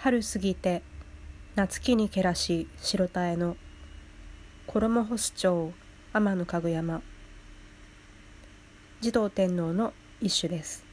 春過ぎて夏木にけらし白たえの衣干す町天のかぐ山。児童天皇の一種です。